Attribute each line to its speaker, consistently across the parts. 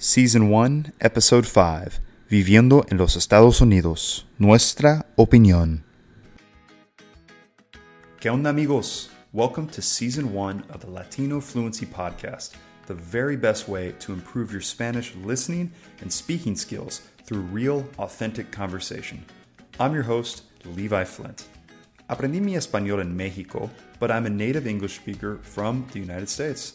Speaker 1: Season 1, Episode 5, Viviendo en los Estados Unidos, nuestra opinión. ¿Qué onda amigos? Welcome to Season 1 of the Latino Fluency Podcast, the very best way to improve your Spanish listening and speaking skills through real, authentic conversation. I'm your host, Levi Flint. Aprendí mi español en Mexico, but I'm a native English speaker from the United States.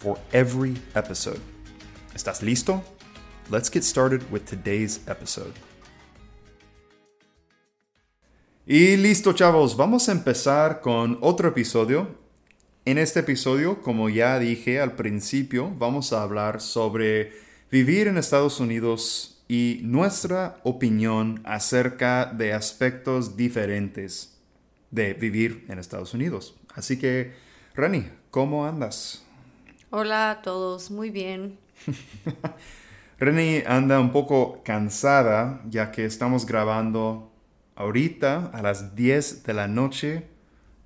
Speaker 1: for every episode. ¿Estás listo? Let's get started with today's episode. Y listo, chavos, vamos a empezar con otro episodio. En este episodio, como ya dije al principio, vamos a hablar sobre vivir en Estados Unidos y nuestra opinión acerca de aspectos diferentes de vivir en Estados Unidos. Así que, Rani, ¿cómo andas?
Speaker 2: Hola a todos, muy bien.
Speaker 1: Reni anda un poco cansada ya que estamos grabando ahorita a las 10 de la noche.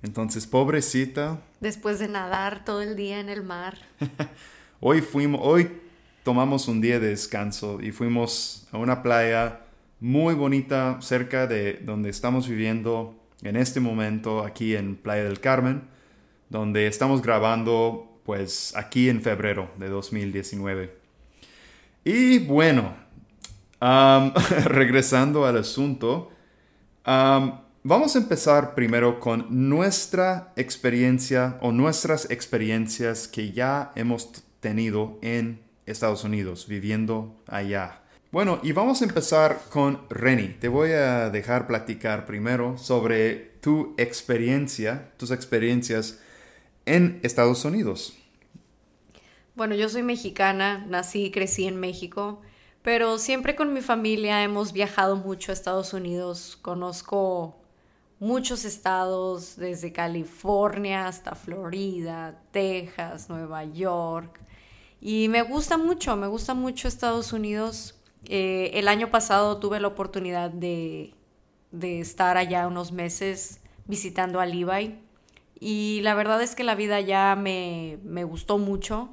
Speaker 1: Entonces, pobrecita.
Speaker 2: Después de nadar todo el día en el mar.
Speaker 1: hoy fuimos, hoy tomamos un día de descanso y fuimos a una playa muy bonita cerca de donde estamos viviendo en este momento aquí en Playa del Carmen, donde estamos grabando pues aquí en febrero de 2019. Y bueno, regresando al asunto, vamos a empezar primero con nuestra experiencia o nuestras experiencias que ya hemos tenido en Estados Unidos, viviendo allá. Bueno, y vamos a empezar con Reni. Te voy a dejar platicar primero sobre tu experiencia, tus experiencias en Estados Unidos?
Speaker 2: Bueno, yo soy mexicana, nací y crecí en México, pero siempre con mi familia hemos viajado mucho a Estados Unidos. Conozco muchos estados, desde California hasta Florida, Texas, Nueva York. Y me gusta mucho, me gusta mucho Estados Unidos. Eh, el año pasado tuve la oportunidad de, de estar allá unos meses visitando a Levi y la verdad es que la vida ya me, me gustó mucho.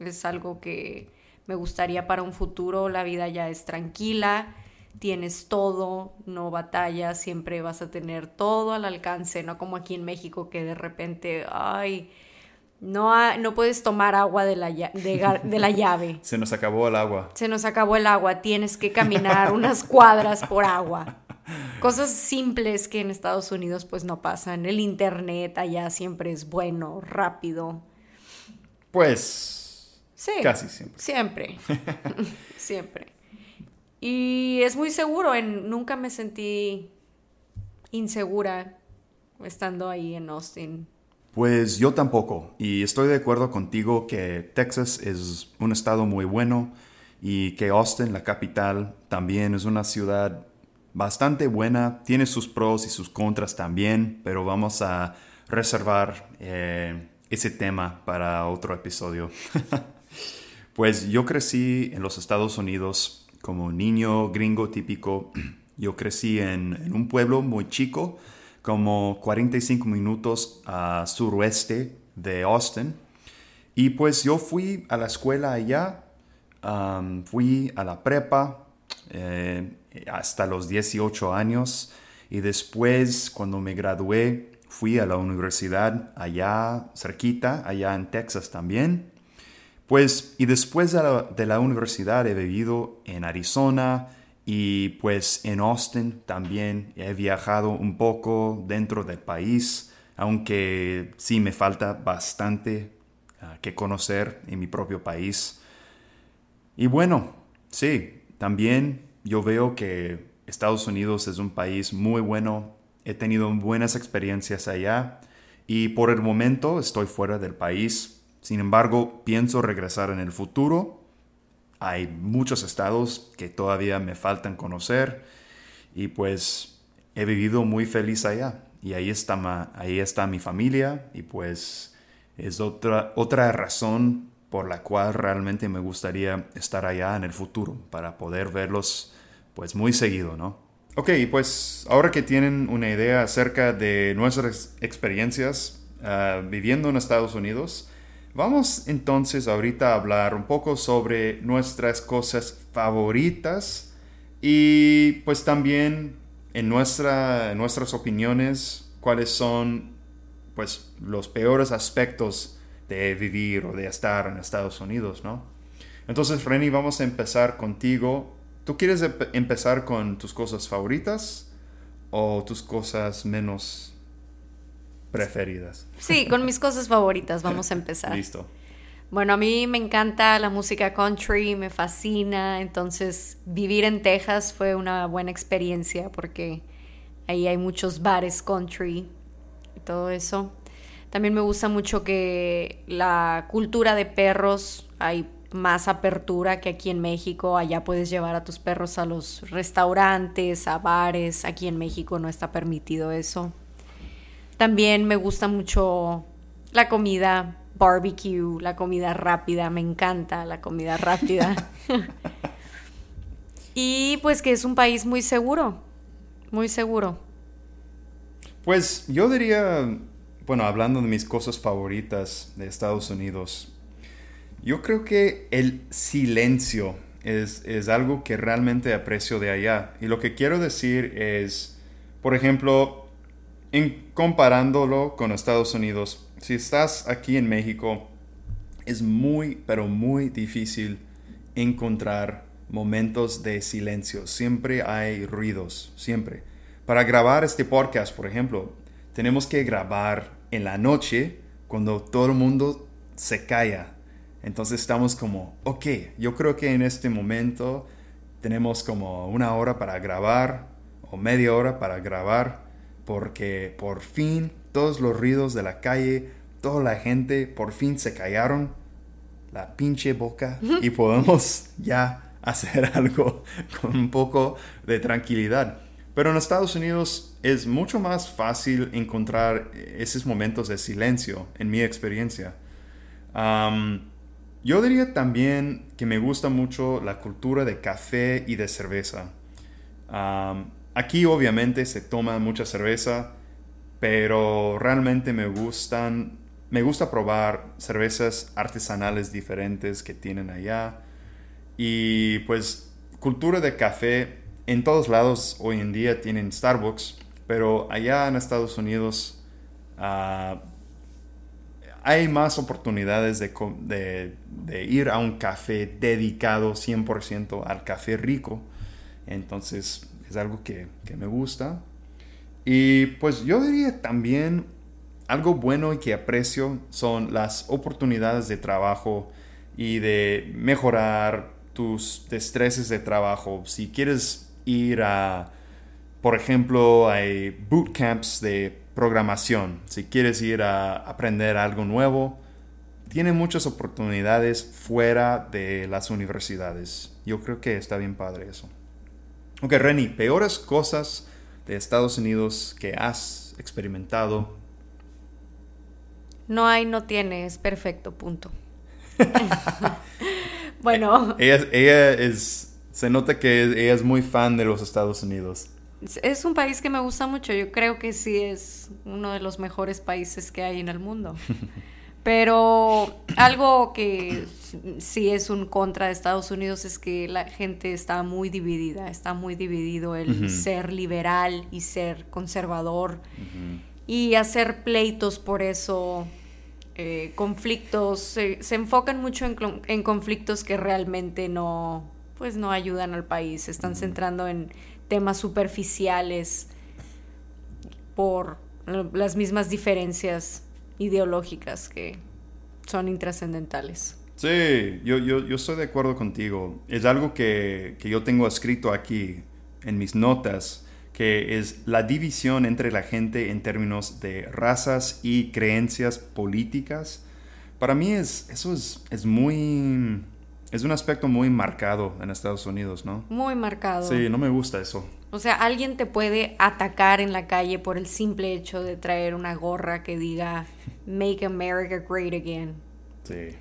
Speaker 2: Es algo que me gustaría para un futuro. La vida ya es tranquila, tienes todo, no batallas, siempre vas a tener todo al alcance, no como aquí en México que de repente, ay, no, no puedes tomar agua de la, de, de la llave.
Speaker 1: Se nos acabó el agua.
Speaker 2: Se nos acabó el agua, tienes que caminar unas cuadras por agua. Cosas simples que en Estados Unidos pues no pasan. El internet allá siempre es bueno, rápido.
Speaker 1: Pues
Speaker 2: sí,
Speaker 1: casi siempre.
Speaker 2: Siempre. siempre. Y es muy seguro, en, nunca me sentí insegura estando ahí en Austin.
Speaker 1: Pues yo tampoco, y estoy de acuerdo contigo que Texas es un estado muy bueno y que Austin, la capital, también es una ciudad bastante buena, tiene sus pros y sus contras también, pero vamos a reservar eh, ese tema para otro episodio. pues yo crecí en los Estados Unidos como niño gringo típico. Yo crecí en, un pueblo muy chico, como 45 minutos a suroeste de Austin. Y pues yo fui a la escuela allá, fui a la prepa, eh, hasta los 18 años y después cuando me gradué fui a la universidad allá cerquita, allá en Texas también. Pues y después de la, de la universidad he vivido en Arizona y pues en Austin también he viajado un poco dentro del país, aunque sí me falta bastante ah, que conocer en mi propio país. Y bueno, sí, también yo veo que Estados Unidos es un país muy bueno, he tenido buenas experiencias allá y por el momento estoy fuera del país. Sin embargo, pienso regresar en el futuro hay muchos estados que todavía me faltan conocer y pues he vivido muy feliz allá y ahí está, ahí está mi familia y pues es otra, otra razón por la cual realmente me gustaría estar allá en el futuro para poder verlos pues muy seguido, ¿no? Ok, pues ahora que tienen una idea acerca de nuestras experiencias ah, viviendo en Estados Unidos, vamos entonces ahorita a hablar un poco sobre nuestras cosas favoritas y pues también en, nuestra, nuestras opiniones cuáles son pues los peores aspectos de vivir o de estar en Estados Unidos, ¿no? Entonces, Reni, vamos a empezar contigo ¿Tú quieres empezar con tus cosas favoritas o tus cosas menos preferidas?
Speaker 2: Sí, con mis cosas favoritas vamos a empezar.
Speaker 1: Listo.
Speaker 2: Bueno, a mí me encanta la música country, me fascina, entonces vivir en Texas fue una buena experiencia porque ahí hay muchos bares country y todo eso. También me gusta mucho que la cultura de perros, hay más apertura que aquí en México. Allá puedes llevar a tus perros a los restaurantes, a bares. Aquí en México no está permitido eso. También me gusta mucho la comida barbecue, la comida rápida. Me encanta la comida rápida. y pues que es un país muy seguro, muy seguro.
Speaker 1: Pues yo diría, bueno, hablando de mis cosas favoritas de Estados Unidos, yo creo que el silencio es, algo que realmente aprecio de allá. Y lo que quiero decir es, por ejemplo, en comparándolo con Estados Unidos, si estás aquí en México, es muy, pero muy difícil encontrar momentos de silencio. Siempre hay ruidos, siempre. Para grabar este podcast, por ejemplo, tenemos que grabar en la noche cuando todo el mundo se calla entonces estamos como, ok, yo creo que en este momento tenemos como una hora para grabar o media hora para grabar porque por fin todos los ruidos de la calle, toda la gente por fin se callaron la pinche boca y podemos ya hacer algo con un poco de tranquilidad. Pero en Estados Unidos es mucho más fácil encontrar esos momentos de silencio, en mi experiencia. Yo diría también que me gusta mucho la cultura de café y de cerveza. Aquí obviamente se toma mucha cerveza, pero realmente me gustan, me gusta probar cervezas artesanales diferentes que tienen allá. Y pues cultura de café, en todos lados hoy en día tienen Starbucks, pero allá en Estados Unidos uh, hay más oportunidades de, ir a un café dedicado 100% al café rico. Entonces es algo que, me gusta. Y pues yo diría también algo bueno y que aprecio son las oportunidades de trabajo y de mejorar tus destreces de trabajo. Si quieres ir a, por ejemplo, hay bootcamps de programación, si quieres ir a aprender algo nuevo, tiene muchas oportunidades fuera de las universidades. Yo creo que está bien padre eso. Ok, Reni, peores cosas de Estados Unidos que has experimentado.
Speaker 2: No hay, no tiene, es perfecto, punto. bueno.
Speaker 1: Ella, ella, es, se nota que ella es muy fan de los Estados Unidos
Speaker 2: es un país que me gusta mucho. Yo creo que sí es uno de los mejores países que hay en el mundo. Pero algo que sí es un contra de Estados Unidos es que la gente está muy dividida, está muy dividido el ser liberal y ser conservador y hacer pleitos por eso, eh, conflictos, se, enfocan mucho en, en, conflictos que realmente no, pues no ayudan al país, se están centrando en temas superficiales por las mismas diferencias ideológicas que son intrascendentales.
Speaker 1: Sí, yo, yo, yo, estoy de acuerdo contigo. Es algo que, que, yo tengo escrito aquí en mis notas, que es la división entre la gente en términos de razas y creencias políticas. Para mí es, eso es, es muy es un aspecto muy marcado en Estados Unidos, ¿no?
Speaker 2: Muy marcado.
Speaker 1: Sí, no me gusta eso.
Speaker 2: O sea, alguien te puede atacar en la calle por el simple hecho de traer una gorra que diga Make America Great Again.
Speaker 1: Sí.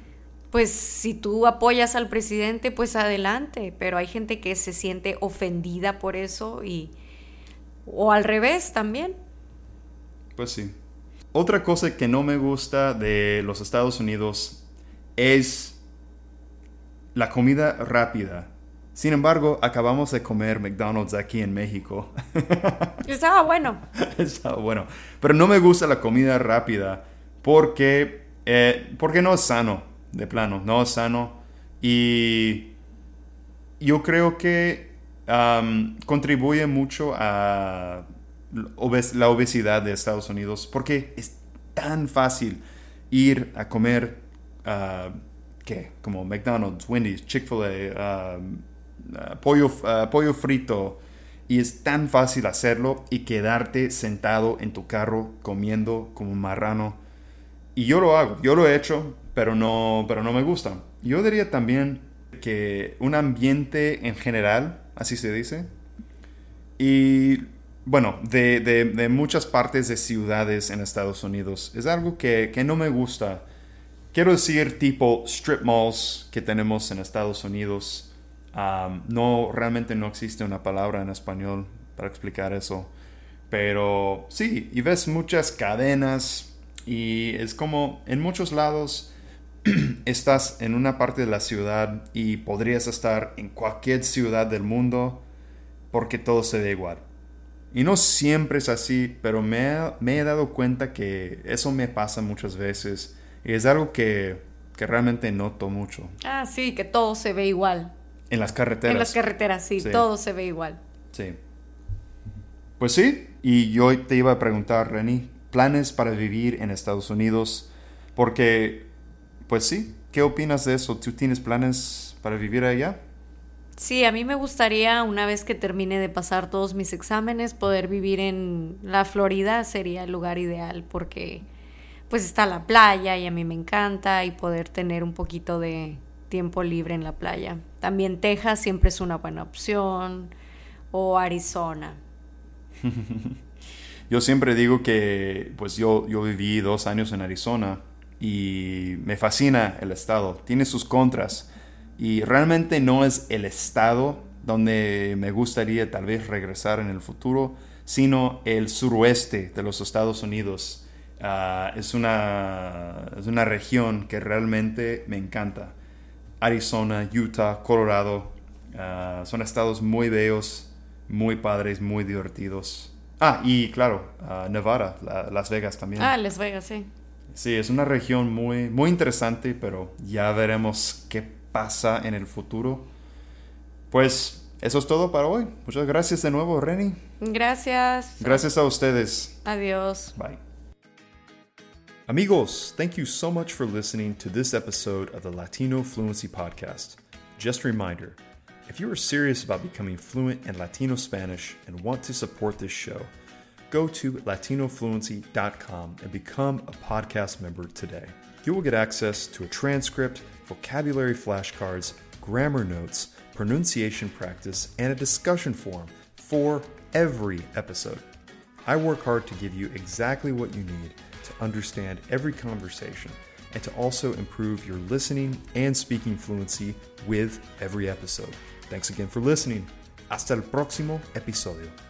Speaker 2: Pues si tú apoyas al presidente, pues adelante, pero hay gente que se siente ofendida por eso y o al revés también.
Speaker 1: Pues sí. Otra cosa que no me gusta de los Estados Unidos es la comida rápida. Sin embargo, acabamos de comer McDonald's aquí en México.
Speaker 2: Estaba bueno.
Speaker 1: Estaba bueno. Pero no me gusta la comida rápida porque, eh, porque no es sano, de plano, no es sano. Y yo creo que um, contribuye mucho a la obesidad de Estados Unidos porque es tan fácil ir a comer, uh, ¿qué? Como McDonald's, Wendy's, Chick-fil-A, um, uh, pollo, uh, pollo frito. Y es tan fácil hacerlo y quedarte sentado en tu carro comiendo como un marrano. Y yo lo hago, yo lo he hecho, pero no, pero no me gusta. Yo diría también que un ambiente en general, así se dice, y bueno, de, de, muchas partes de ciudades en Estados Unidos. Es algo que, que, no me gusta. Quiero decir tipo strip malls que tenemos en Estados Unidos. No, realmente no existe una palabra en español para explicar eso. Pero sí, y ves muchas cadenas y es como en muchos lados estás en una parte de la ciudad y podrías estar en cualquier ciudad del mundo porque todo se ve igual. Y no siempre es así, pero me, he dado cuenta que eso me pasa muchas veces. Y es algo que, realmente noto mucho.
Speaker 2: Ah, sí, que todo se ve igual.
Speaker 1: En las carreteras.
Speaker 2: En las carreteras, sí, todo se ve igual.
Speaker 1: Sí. Pues sí, y yo te iba a preguntar, Reni, planes para vivir en Estados Unidos, porque, pues sí, ¿qué opinas de eso? ¿Tú tienes planes para vivir allá?
Speaker 2: Sí, a mí me gustaría, una vez que termine de pasar todos mis exámenes, poder vivir en la Florida sería el lugar ideal porque pues está la playa y a mí me encanta y poder tener un poquito de tiempo libre en la playa. También Texas siempre es una buena opción o Arizona.
Speaker 1: yo siempre digo que pues yo, yo viví dos años en Arizona y me fascina el estado. Tiene sus contras y realmente no es el estado donde me gustaría tal vez regresar en el futuro, sino el suroeste de los Estados Unidos. Ah, es, una, es una región que realmente me encanta. Arizona, Utah, Colorado, ah, son estados muy bellos, muy padres, muy divertidos. Ah, y claro, ah, Nevada, Las Vegas también.
Speaker 2: Ah, Las Vegas, sí.
Speaker 1: Sí, es una región muy, muy interesante, pero ya veremos qué pasa en el futuro. Pues eso es todo para hoy. Muchas gracias de nuevo, Reni.
Speaker 2: Gracias.
Speaker 1: Gracias a ustedes.
Speaker 2: Adiós.
Speaker 1: Bye. Amigos, thank you so much for listening to this episode of the Latino Fluency Podcast. Just a reminder if you are serious about becoming fluent in Latino Spanish and want to support this show, go to latinofluency.com and become a podcast member today. You will get access to a transcript vocabulary flashcards, grammar notes, pronunciation practice, and a discussion forum for every episode. I work hard to give you exactly what you need to understand every conversation and to also improve your listening and speaking fluency with every episode. Thanks again for listening. Hasta el próximo episodio.